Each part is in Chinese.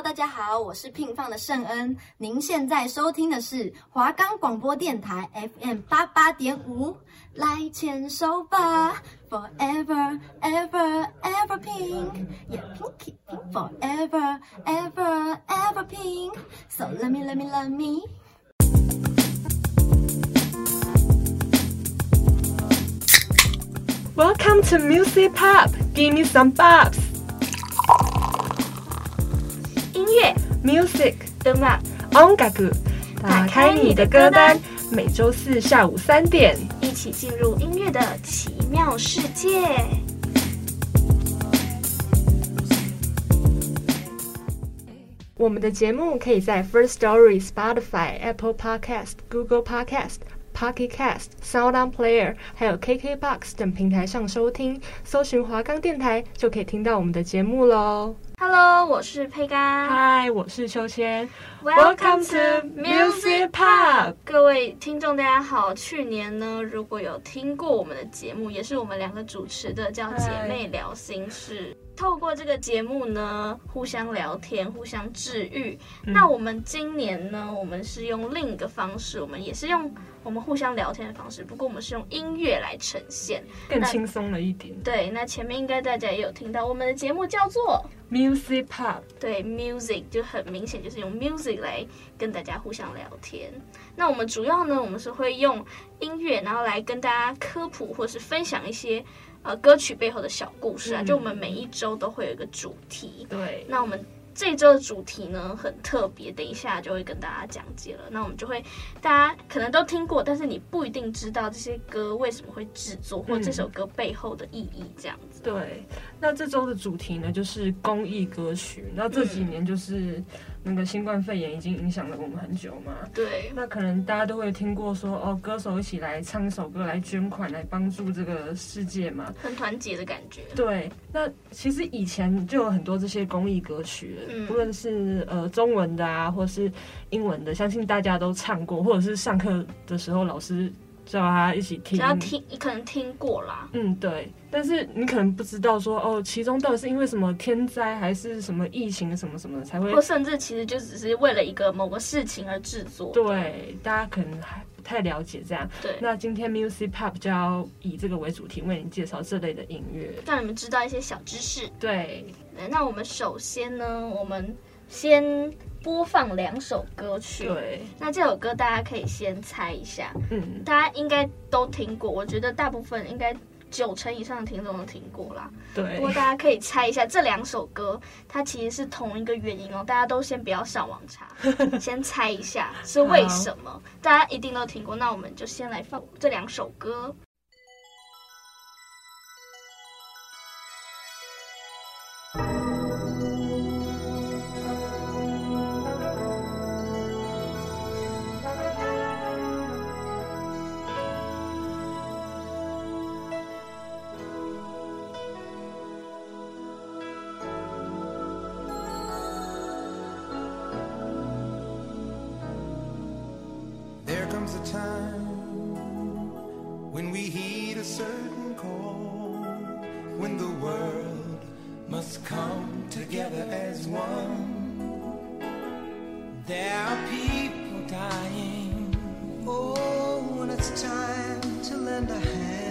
大家好，我是聘放的圣恩。您现在收听的是华冈广播电台 FM 八八点五，来牵手吧，Forever Ever Ever Pink，Yeah Pinky Pink Forever Ever Ever Pink，So let me let me let me。Welcome to Music Pop，Give me some bops music 音乐音楽，打开你的歌单，每周四下午三点，一起进入音乐的奇妙世界。我们的节目可以在 First Story、Spotify、Apple Podcast、Google Podcast、Pocket Cast、Sound On Player，还有 KKBox 等平台上收听，搜寻华冈电台就可以听到我们的节目喽。Hello，我是佩嘎。Hi，我是秋千。Welcome to Music Park。各位听众，大家好。去年呢，如果有听过我们的节目，也是我们两个主持的，叫姐妹聊心事。透过这个节目呢，互相聊天，互相治愈。嗯、那我们今年呢，我们是用另一个方式，我们也是用我们互相聊天的方式，不过我们是用音乐来呈现，更轻松了一点。对，那前面应该大家也有听到，我们的节目叫做 Music Pop。对，Music 就很明显就是用 Music 来跟大家互相聊天。那我们主要呢，我们是会用音乐，然后来跟大家科普或是分享一些。呃，歌曲背后的小故事啊，就我们每一周都会有一个主题。对，那我们这周的主题呢，很特别，等一下就会跟大家讲解了。那我们就会，大家可能都听过，但是你不一定知道这些歌为什么会制作，或这首歌背后的意义，这样子。对，那这周的主题呢，就是公益歌曲。那这几年就是。那个新冠肺炎已经影响了我们很久嘛？对。那可能大家都会听过说，哦，歌手一起来唱一首歌，来捐款，来帮助这个世界嘛，很团结的感觉。对。那其实以前就有很多这些公益歌曲，嗯、不论是呃中文的啊，或是英文的，相信大家都唱过，或者是上课的时候老师。叫他一起听，只要听，你可能听过啦。嗯，对。但是你可能不知道说，哦，其中到底是因为什么天灾，还是什么疫情，什么什么才会，或甚至其实就只是为了一个某个事情而制作。对，大家可能还不太了解这样。对。那今天 Music Pop 就要以这个为主题，为你介绍这类的音乐，让你们知道一些小知识。对。那我们首先呢，我们先。播放两首歌曲，对，那这首歌大家可以先猜一下，嗯，大家应该都听过，我觉得大部分应该九成以上的听众都听过啦，对。不过大家可以猜一下，这两首歌它其实是同一个原因哦，大家都先不要上网查，先猜一下是为什么，大家一定都听过，那我们就先来放这两首歌。world must come together as one. There are people dying. Oh, when it's time to lend a hand.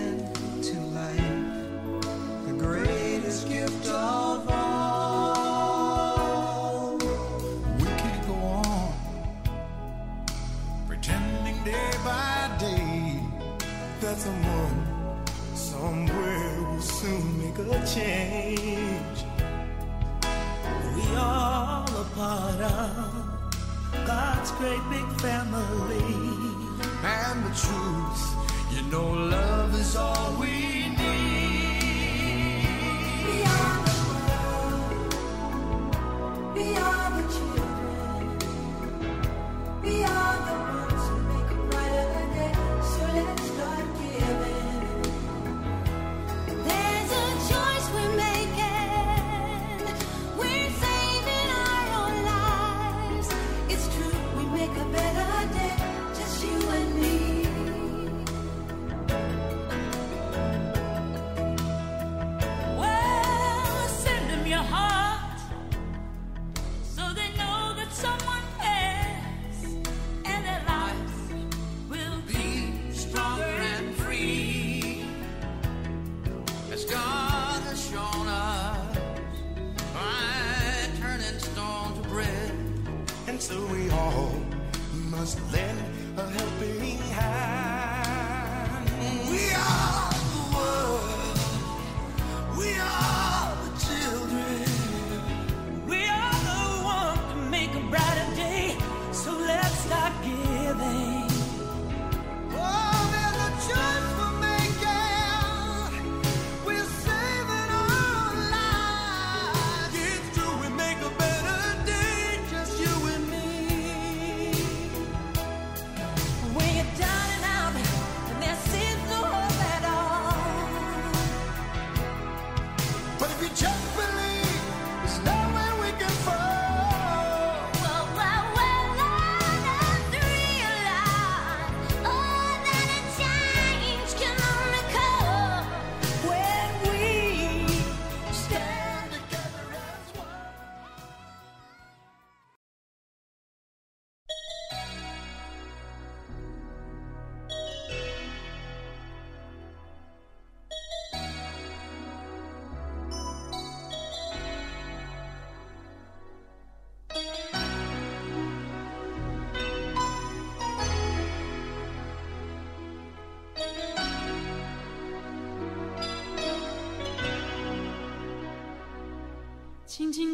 will change. We all are part of God's great big family. And the truth, you know, love is all we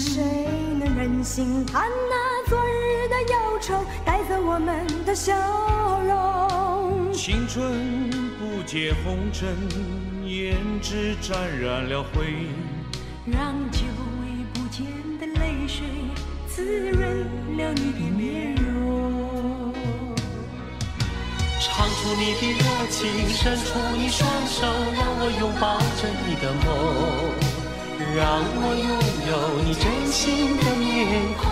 谁能忍心看那昨日的忧愁带走我们的笑容？青春不解红尘，胭脂沾染了灰。让久违不见的泪水滋润了你的面容。唱出你的热情，伸出你双手，让我拥抱着你的梦，让我拥有你真心的面孔，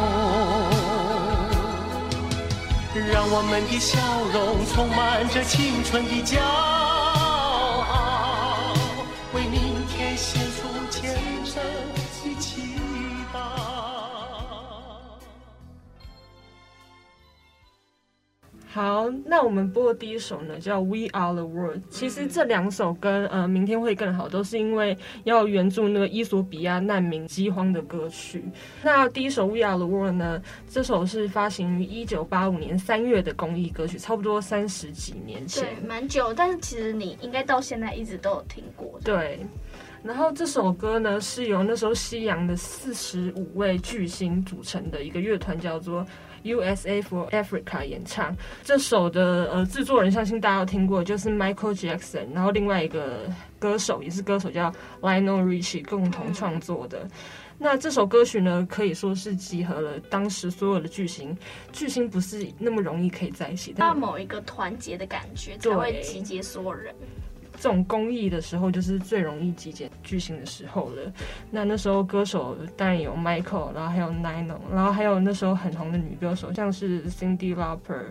让我们的笑容充满着青春的骄傲，好，那我们播的第一首呢，叫《We Are the World》。其实这两首跟呃《明天会更好》都是因为要援助那个伊索比亚难民饥荒的歌曲。那第一首《We Are the World》呢，这首是发行于一九八五年三月的公益歌曲，差不多三十几年前，对，蛮久。但是其实你应该到现在一直都有听过。对。然后这首歌呢，是由那时候西洋的四十五位巨星组成的一个乐团，叫做 USA for Africa 演唱。这首的呃制作人，相信大家都听过，就是 Michael Jackson，然后另外一个歌手也是歌手叫 Lionel Richie 共同创作的。那这首歌曲呢，可以说是集合了当时所有的巨星。巨星不是那么容易可以在一起，要某一个团结的感觉才会集结所有人。这种公益的时候，就是最容易集结巨星的时候了。那那时候歌手当然有 Michael，然后还有 Nino，然后还有那时候很红的女歌手，像是 Cindy Lauper，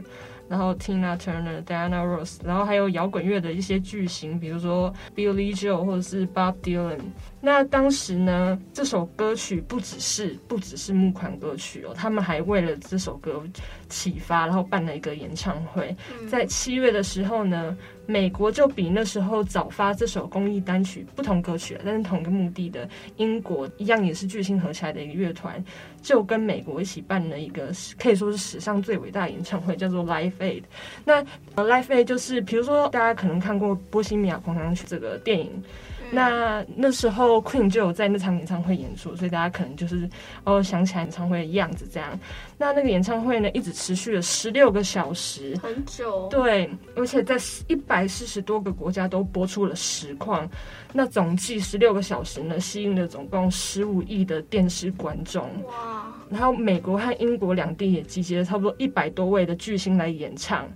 然后 Tina Turner、Diana Ross，然后还有摇滚乐的一些巨星，比如说 Billy Joel 或者是 Bob Dylan。那当时呢，这首歌曲不只是不只是募款歌曲哦，他们还为了这首歌启发，然后办了一个演唱会。在七月的时候呢，美国就比那时候早发这首公益单曲，不同歌曲，但是同一个目的的英国一样也是巨星合起来的一个乐团，就跟美国一起办了一个可以说是史上最伟大的演唱会，叫做 Live Aid。那 Live Aid 就是，比如说大家可能看过《波西米亚狂想曲》这个电影。那那时候 Queen 就有在那场演唱会演出，所以大家可能就是哦想起来演唱会的样子这样。那那个演唱会呢，一直持续了十六个小时，很久。对，而且在一百四十多个国家都播出了实况。那总计十六个小时呢，吸引了总共十五亿的电视观众。哇！然后美国和英国两地也集结了差不多一百多位的巨星来演唱。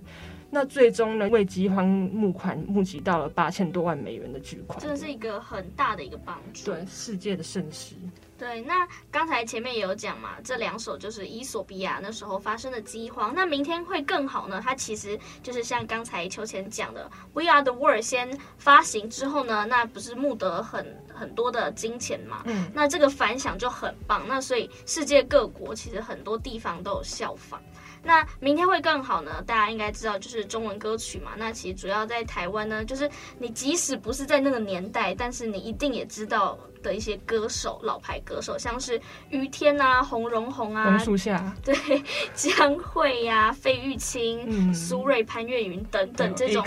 那最终呢，为饥荒募款募集到了八千多万美元的巨款，这是一个很大的一个帮助。对，世界的盛世。对，那刚才前面也有讲嘛，这两首就是伊索比亚那时候发生的饥荒。那明天会更好呢？它其实就是像刚才秋千讲的，We Are the World 先发行之后呢，那不是募得很很多的金钱嘛？嗯，那这个反响就很棒。那所以世界各国其实很多地方都有效仿。那明天会更好呢？大家应该知道，就是中文歌曲嘛。那其实主要在台湾呢，就是你即使不是在那个年代，但是你一定也知道的一些歌手，老牌歌手，像是于天啊、洪荣宏啊、榕树下，对，江蕙呀、啊、费玉清、嗯、苏芮、潘越云等等这种，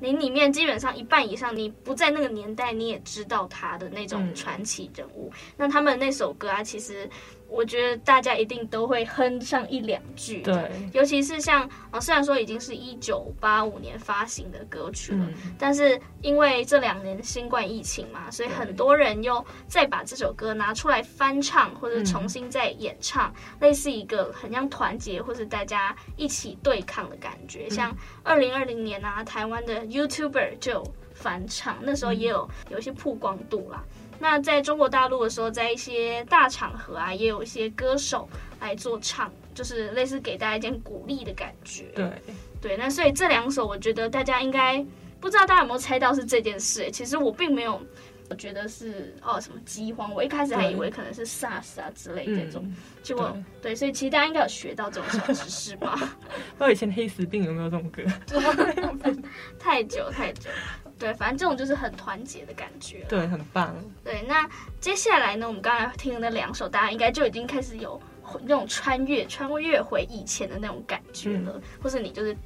你里面基本上一半以上，你不在那个年代，你也知道他的那种传奇人物。嗯、那他们那首歌啊，其实。我觉得大家一定都会哼上一两句，对，尤其是像啊，虽然说已经是一九八五年发行的歌曲了，嗯，但是因为这两年新冠疫情嘛，所以很多人又再把这首歌拿出来翻唱，或者重新再演唱，嗯，类似一个很像团结或者大家一起对抗的感觉。嗯，像二零二零年啊，台湾的 YouTuber 就翻唱，那时候也有有一些曝光度啦。那在中国大陆的时候，在一些大场合啊，也有一些歌手来做唱，就是类似给大家一点鼓励的感觉。对对，那所以这两首，我觉得大家应该不知道大家有没有猜到是这件事。其实我并没有，我觉得是哦什么饥荒，我一开始还以为可能是 SARS 啊之类这种。结果对，对，所以其实大家应该有学到这种小知识吧？不知道以前黑死病有没有这种歌？太久太久。对，反正这种就是很团结的感觉。对，很棒。对，那接下来呢，我们刚才听的那两首，大家应该就已经开始有那种穿越、穿越回以前的那种感觉了，嗯、或是你就是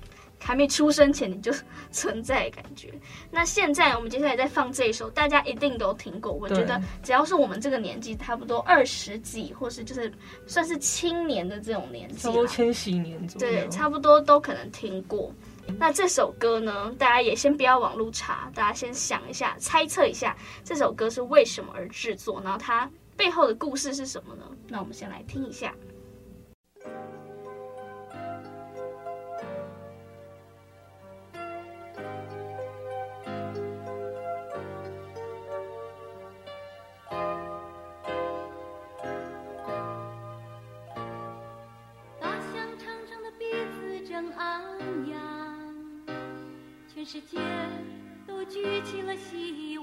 还没出生前你就存在的感觉。那现在我们接下来再放这一首，大家一定都听过。我觉得只要是我们这个年纪，差不多二十几，或是就是算是青年的这种年纪，差不多千禧年左右，对，差不多都可能听过。那这首歌呢，大家也先不要网路查，大家先想一下，猜测一下这首歌是为什么而制作，然后它背后的故事是什么呢？那我们先来听一下。世界都举起了希望，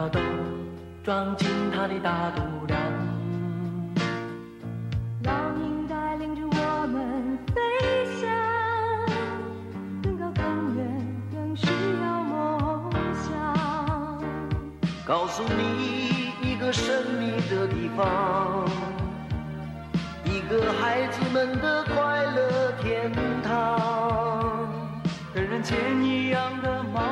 烦恼都装进它的大肚量。老鹰带领着我们飞翔，更高更远，更需要梦想。告诉你一个神秘的地方，一个孩子们的快乐天堂，跟人间一样的忙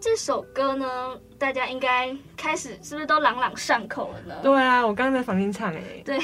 这首歌呢，大家应该开始是不是都朗朗上口了呢？对啊，我刚刚在房间唱哎。对，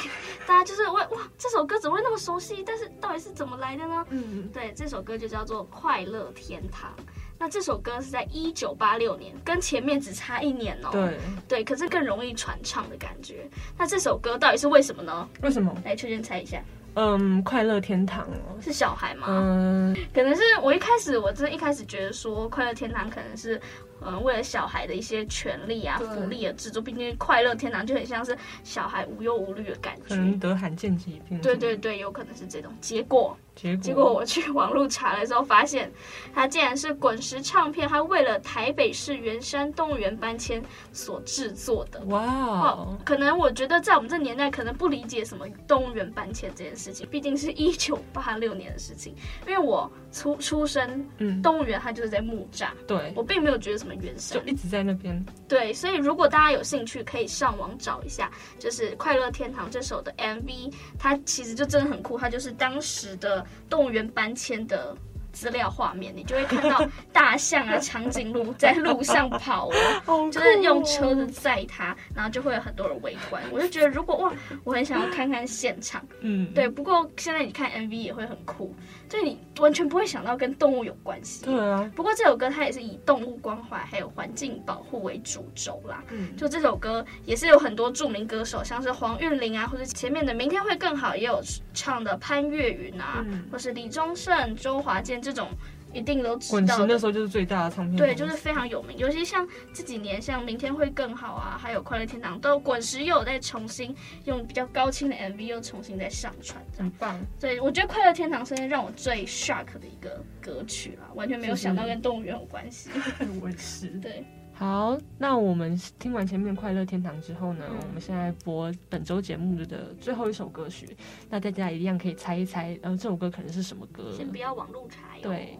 大家就是问哇，这首歌怎么会那么熟悉？但是到底是怎么来的呢？嗯，对，这首歌就叫做《快乐天堂》。那这首歌是在一九八六年，跟前面只差一年哦。对，对，可是更容易传唱的感觉。那这首歌到底是为什么呢？为什么？来，秋千猜一下，嗯，快乐天堂哦。是小孩吗？嗯，可能是我一开始，我真的一开始觉得说，快乐天堂可能是，嗯，为了小孩的一些权利啊、福利而制作，毕竟快乐天堂就很像是小孩无忧无虑的感可能觉。得罕见疾病。对对对，有可能是这种结果。结果结果我去网络查了之后，发现它竟然是滚石唱片，它为了台北市圆山动物园搬迁所制作的。哇哦哦，，可能我觉得在我们这年代，可能不理解什么动物园搬迁这件事情，毕竟是一九八六年的事情。因为我出出生，嗯，动物园它就是在木栅，对，我并没有觉得什么原生。就一直在那边。对，所以如果大家有兴趣，可以上网找一下，就是《快乐天堂》这首的 MV，它其实就真的很酷，它就是当时的动物园搬迁的资料画面，你就会看到 大象啊、长颈鹿在路上跑 哦，就是用车子载它，然后就会有很多人围观。我就觉得，如果哇，我很想要看看现场。嗯，对，不过现在你看 MV 也会很酷，就你完全不会想到跟动物有关系。对啊，不过这首歌它也是以动物关怀还有环境保护为主轴啦。嗯，就这首歌也是有很多著名歌手，像是黄韵玲啊，或者前面的《明天会更好》也有唱的潘越云啊，嗯或是李宗盛、周华健这种，一定都知滚石那。时候就是最大的唱片。对，就是非常有名，尤其像这几年，像《明天会更好》啊，还有《快乐天堂》，都滚石又有在重新用比较高清的 MV 又重新再上传，这样。很棒。对，我觉得《快乐天堂》是让我最 shock 的一个歌曲啦，完全没有想到跟动物园有关系。我也是。对，好，那我们听完前面《快乐天堂》之后呢，嗯我们现在播本周节目的最后一首歌曲，那大家一样可以猜一猜，呃，这首歌可能是什么歌？先不要网路查哟。对。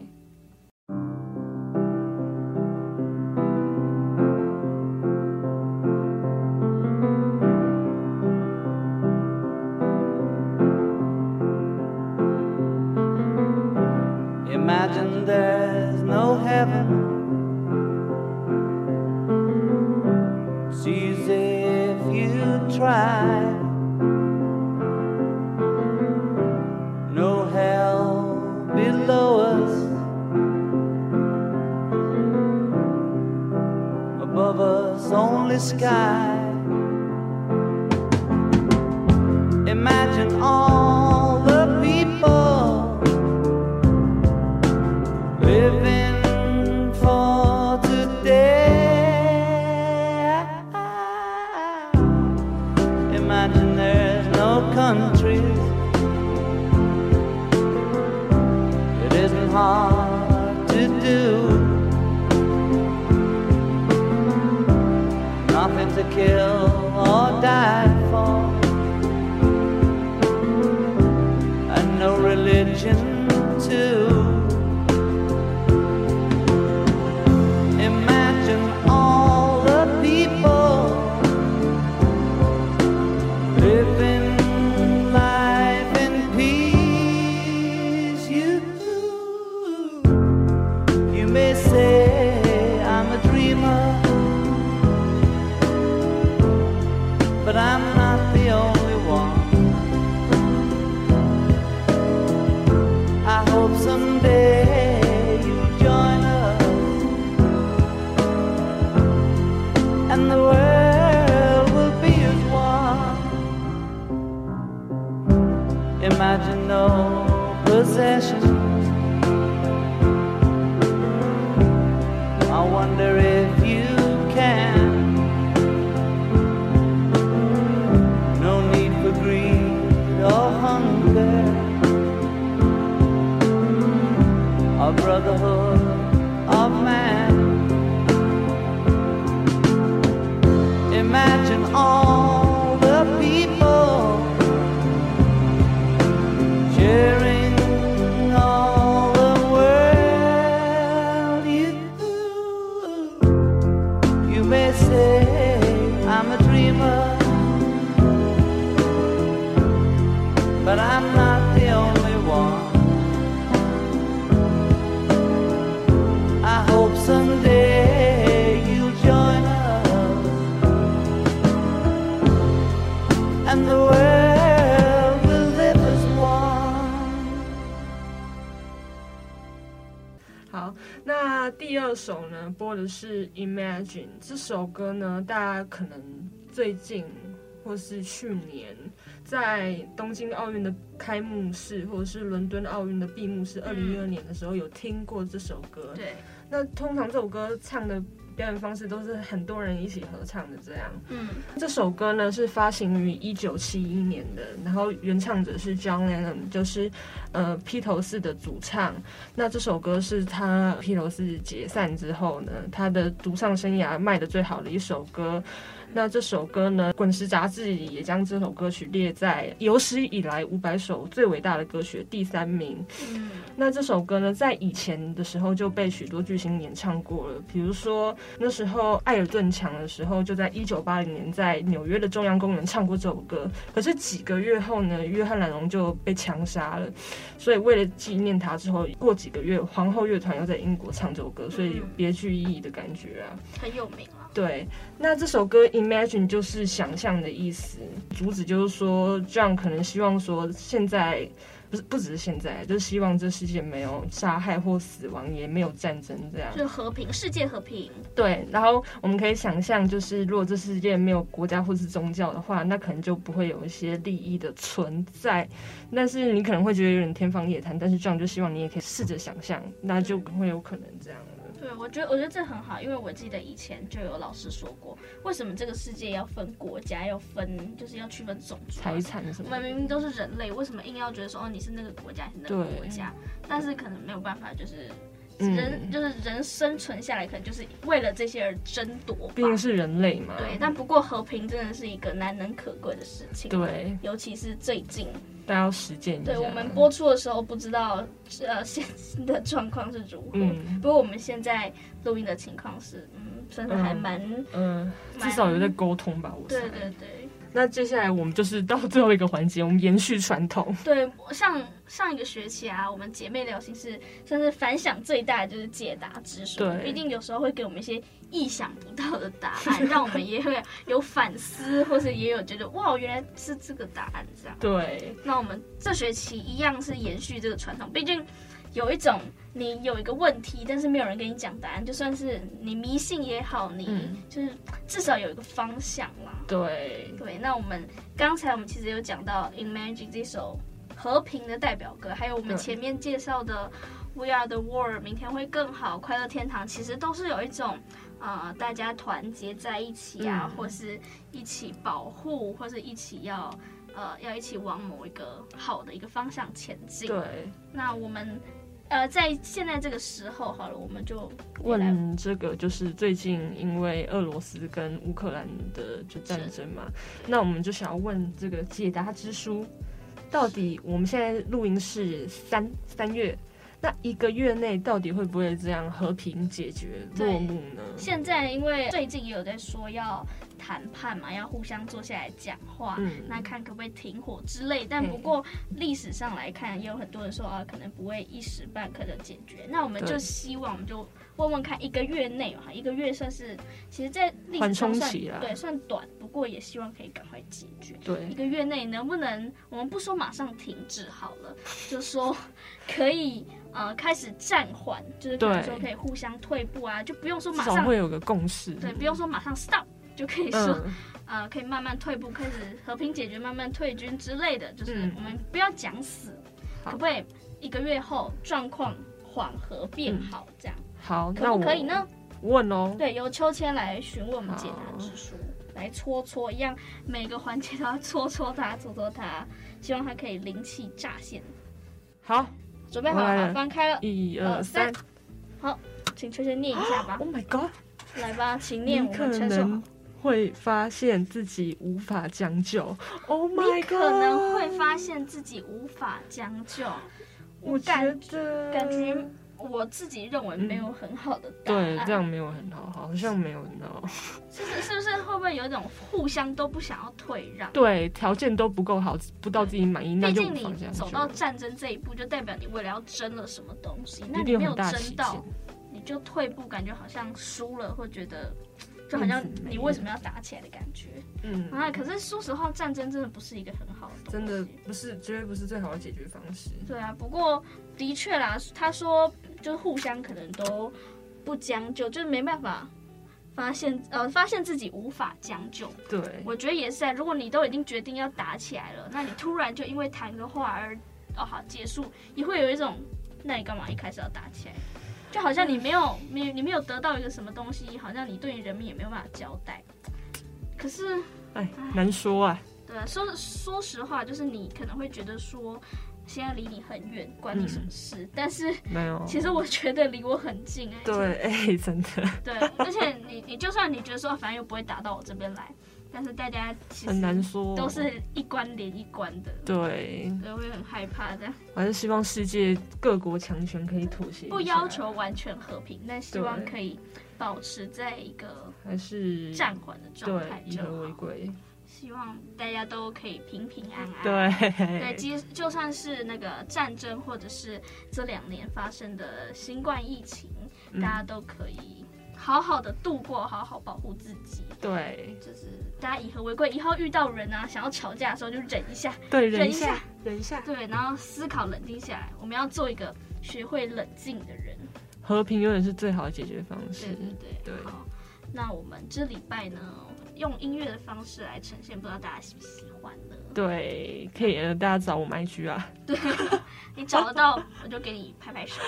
Kill or die possessions. I wonder if you can. No need for greed or hunger. A brotherhood and the world will live as one. 好，那第二首呢，播的是《Imagine》这首歌呢，大家可能最近或是去年在东京奥运的开幕式，或者是伦敦奥运的闭幕式，二零一二年的时候有听过这首歌。对，那通常这首歌唱的表演方式都是很多人一起合唱的，这样。嗯，这首歌呢是发行于一九七一年的，然后原唱者是 John Lennon，就是呃披头士的主唱。那这首歌是他披头士解散之后呢，他的独唱生涯卖的最好的一首歌。那这首歌呢，滚石杂志也将这首歌曲列在有史以来五百首最伟大的歌曲的第三名。嗯，那这首歌呢，在以前的时候就被许多巨星演唱过了，比如说那时候艾尔顿强的时候，就在一九八零年在纽约的中央公园唱过这首歌。可是几个月后呢，约翰蓝侬就被枪杀了，所以为了纪念他，之后过几个月，皇后乐团又在英国唱这首歌，所以有别具意义的感觉啊。很有名啊。对，那这首歌 Imagine 就是想象的意思，主旨就是说，这样可能希望说，现在不是不只是现在，就是希望这世界没有杀害或死亡，也没有战争这样。就是和平，世界和平。对，然后我们可以想象，就是如果这世界没有国家或是宗教的话，那可能就不会有一些利益的存在。但是你可能会觉得有点天方夜谭，但是这样就希望你也可以试着想象，那就会有可能这样。对，我觉得我觉得这很好，因为我记得以前就有老师说过，为什么这个世界要分国家，要分就是要区分种族、财产什么？我们明明都是人类，为什么硬要觉得说哦你是那个国家，你是那个国家？但是可能没有办法，就是人、嗯、就是人生存下来，可能就是为了这些而争夺。毕竟是人类嘛。对，但不过和平真的是一个难能可贵的事情。对，尤其是最近。大家要实践一下。对，我们播出的时候不知道呃现的状况是如何，嗯、不过我们现在录音的情况是，嗯，算是还蛮，嗯，嗯，至少有在沟通吧，我猜。对对对。那接下来我们就是到最后一个环节，我们延续传统。对，像上一个学期啊，我们姐妹聊心事算是反响最大的就是解答之书，对，毕竟有时候会给我们一些意想不到的答案，让我们也会有反思，或是也有觉得哇，原来是这个答案这样。对，那我们这学期一样是延续这个传统，毕竟。有一种，你有一个问题，但是没有人跟你讲答案，就算是你迷信也好，你就是至少有一个方向啦。对对，那我们刚才我们其实有讲到《Imagine》这首和平的代表歌，还有我们前面介绍的《We Are the World》，明天会更好，快乐天堂，其实都是有一种呃大家团结在一起啊，嗯、或是一起保护，或是一起要呃要一起往某一个好的一个方向前进。对，那我们。呃，在现在这个时候，好了，我们就问这个，就是最近因为俄罗斯跟乌克兰的就战争嘛，那我们就想要问这个解答之书，到底我们现在录音是三三月，那一个月内到底会不会这样和平解决落幕呢？现在因为最近也有在说要谈判嘛，要互相坐下来讲话，嗯那看可不可以停火之类。但不过历史上来看，也有很多人说啊，可能不会一时半刻的解决。那我们就希望，我们就问问看，一个月内哈，一个月算是，其实，在历史上算对算短，不过也希望可以赶快解决。对一个月内能不能，我们不说马上停止好了，就说可以呃开始暂缓，就是可能说可以互相退步啊，就不用说马上少会有个共识。对，不用说马上 stop 就可以说，嗯，呃，可以慢慢退步，开始和平解决，慢慢退军之类的，就是嗯我们不要讲死，好可不可以一个月后状况缓和变好，这样、好，那可我不可以呢？问哦。对，由秋千来询问我们解答之书，来搓搓，一样每个环节都要搓搓它，搓搓它，希望它可以灵气乍现。好，准备好了，好翻开了，一二二三三。好，请秋千念一下吧 Oh，my god！来吧，请念，我们承受好能。会发现自己无法将就。Oh 你 my 可 god！可能会发现自己无法将就。我感觉得感觉我自己认为没有很好的答案。对，这样没有很好，好像没有很好。是不是是不是会不会有一种互相都不想要退让？对，条件都不够好，不到自己满意，那就毕竟你走到战争这一步，就代表你为了要争了什么东西，那你没有争到，你就退步，感觉好像输了，会觉得就好像你为什么要打起来的感觉。嗯，啊，可是说实话，战争真的不是一个很好的。真的不是，绝对不是最好的解决方式。对啊，不过的确啦，他说就是互相可能都不将就，就是没办法发现呃发现自己无法将就。对，我觉得也是啊，如果你都已经决定要打起来了，那你突然就因为谈个话而哦好结束，也会有一种那你干嘛一开始要打起来？就好像你没有没有你没有得到一个什么东西，好像你对于人民也没有办法交代。可是哎，难说啊。对啊，说说实话，就是你可能会觉得说，现在离你很远，关你什么事？但是没有，其实我觉得离我很近哎、对，哎，真的对，而且你你就算你觉得说，反正又不会打到我这边来，但是大家其实很难说，都是一关连一关的，对，都，会很害怕这样。还是希望世界各国强权可以妥协，不要求完全和平，但希望可以保持在一个还是暂缓的状态就以和为。贵，希望大家都可以平平安安。对对，即就算是那个战争，或者是这两年发生的新冠疫情，嗯大家都可以好好的度过，好好保护自己。对就是大家以和为贵，以后遇到人啊想要吵架的时候就忍一下，对，忍一下下，忍一下，对，然后思考冷静下来，我们要做一个学会冷静的人。和平永远是最好的解决方式对。对对，对好，那我们这礼拜呢，用音乐的方式来呈现，不知道大家喜不喜欢呢？对，可以，呃大家找我们 IG 啊。对，你找得到我就给你拍拍手。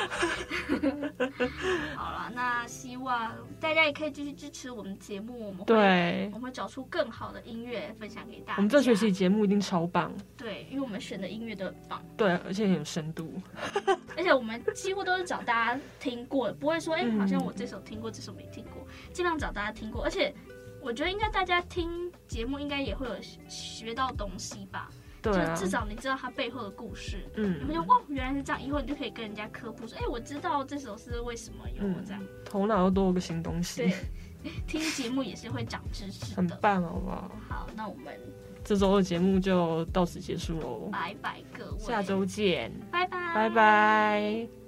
好了，那希望大家也可以继续支持我们节目，我们会对我，们会找出更好的音乐分享给大家。我们这学期节目一定超棒，对，因为我们选的音乐都很棒，对，而且很有深度。而且我们几乎都是找大家听过的，不会说哎、嗯好像我这首听过，这首没听过，尽量找大家听过。而且我觉得应该大家听节目应该也会有学到东西吧，对啊就，至少你知道它背后的故事。嗯你会，就哇，原来是这样，以后你就可以跟人家科普说，哎、我知道这首诗为什么有嗯这样。头脑又多了个新东西对西，，听节目也是会长知识的。很棒，好不好？好，那我们这周的节目就到此结束喽，拜拜各位，下周见，拜拜，拜拜。